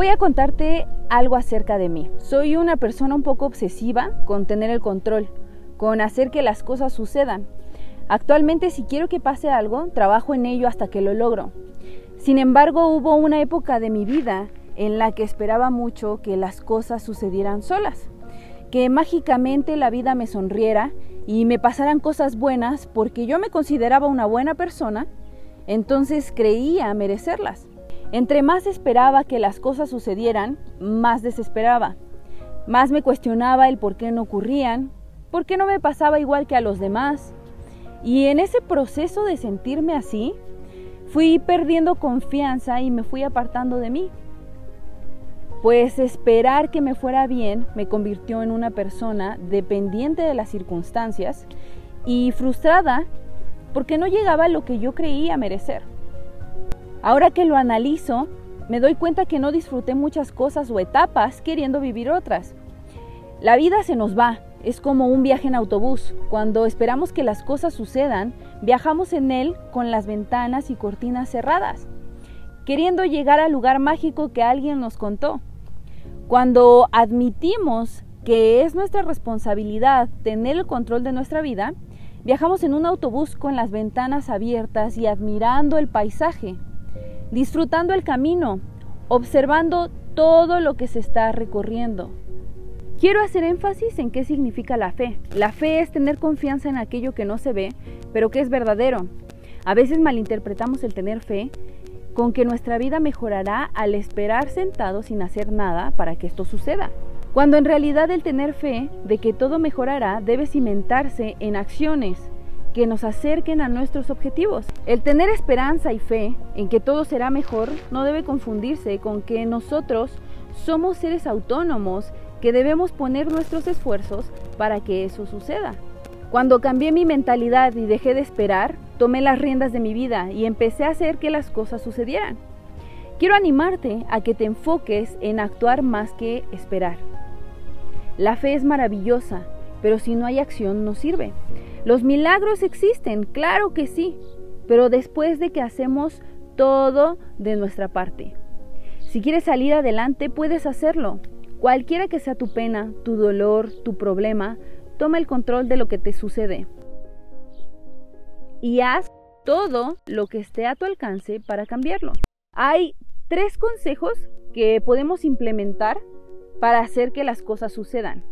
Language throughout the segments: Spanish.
Voy a contarte algo acerca de mí. Soy una persona un poco obsesiva con tener el control, con hacer que las cosas sucedan. Actualmente si quiero que pase algo, trabajo en ello hasta que lo logro. Sin embargo, hubo una época de mi vida en la que esperaba mucho que las cosas sucedieran solas, que mágicamente la vida me sonriera y me pasaran cosas buenas porque yo me consideraba una buena persona, entonces creía merecerlas. Entre más esperaba que las cosas sucedieran, más desesperaba. Más me cuestionaba el por qué no ocurrían, por qué no me pasaba igual que a los demás. Y en ese proceso de sentirme así, fui perdiendo confianza y me fui apartando de mí. Pues esperar que me fuera bien me convirtió en una persona dependiente de las circunstancias y frustrada porque no llegaba a lo que yo creía merecer. Ahora que lo analizo, me doy cuenta que no disfruté muchas cosas o etapas queriendo vivir otras. La vida se nos va, es como un viaje en autobús. Cuando esperamos que las cosas sucedan, viajamos en él con las ventanas y cortinas cerradas, queriendo llegar al lugar mágico que alguien nos contó. Cuando admitimos que es nuestra responsabilidad tener el control de nuestra vida, viajamos en un autobús con las ventanas abiertas y admirando el paisaje, disfrutando el camino, observando todo lo que se está recorriendo. Quiero hacer énfasis en qué significa la fe. La fe es tener confianza en aquello que no se ve, pero que es verdadero. A veces malinterpretamos el tener fe con que nuestra vida mejorará al esperar sentado sin hacer nada para que esto suceda. Cuando en realidad el tener fe de que todo mejorará debe cimentarse en acciones que nos acerquen a nuestros objetivos. El tener esperanza y fe en que todo será mejor no debe confundirse con que nosotros somos seres autónomos que debemos poner nuestros esfuerzos para que eso suceda. Cuando cambié mi mentalidad y dejé de esperar, tomé las riendas de mi vida y empecé a hacer que las cosas sucedieran. Quiero animarte a que te enfoques en actuar más que esperar. La fe es maravillosa, pero si no hay acción no sirve. Los milagros existen, claro que sí, pero después de que hacemos todo de nuestra parte. Si quieres salir adelante, puedes hacerlo. Cualquiera que sea tu pena, tu dolor, tu problema, Toma el control de lo que te sucede y haz todo lo que esté a tu alcance para cambiarlo. Hay tres consejos que podemos implementar para hacer que las cosas sucedan.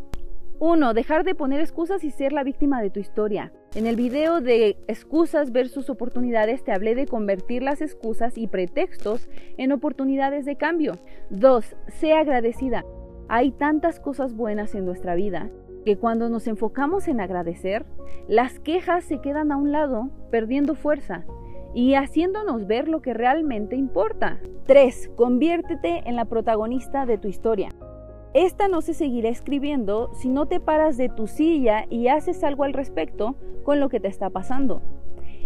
Uno, Dejar de poner excusas y ser la víctima de tu historia. En el video de excusas versus oportunidades te hablé de convertir las excusas y pretextos en oportunidades de cambio. 2. Sea agradecida. Hay tantas cosas buenas en nuestra vida que cuando nos enfocamos en agradecer, las quejas se quedan a un lado, perdiendo fuerza y haciéndonos ver lo que realmente importa. 3. Conviértete en la protagonista de tu historia. Esta no se seguirá escribiendo si no te paras de tu silla y haces algo al respecto con lo que te está pasando.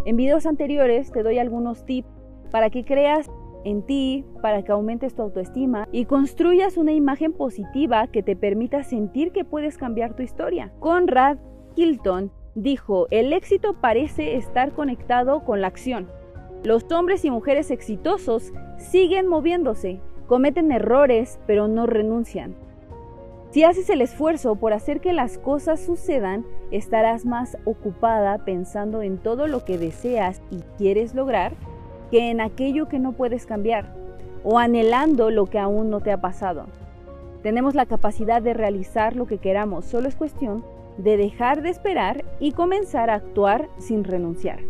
En videos anteriores te doy algunos tips para que creas en ti para que aumentes tu autoestima y construyas una imagen positiva que te permita sentir que puedes cambiar tu historia. Conrad Hilton dijo, el éxito parece estar conectado con la acción. Los hombres y mujeres exitosos siguen moviéndose, cometen errores, pero no renuncian. Si haces el esfuerzo por hacer que las cosas sucedan, estarás más ocupada pensando en todo lo que deseas y quieres lograr que en aquello que no puedes cambiar o anhelando lo que aún no te ha pasado. Tenemos la capacidad de realizar lo que queramos, solo es cuestión de dejar de esperar y comenzar a actuar sin renunciar.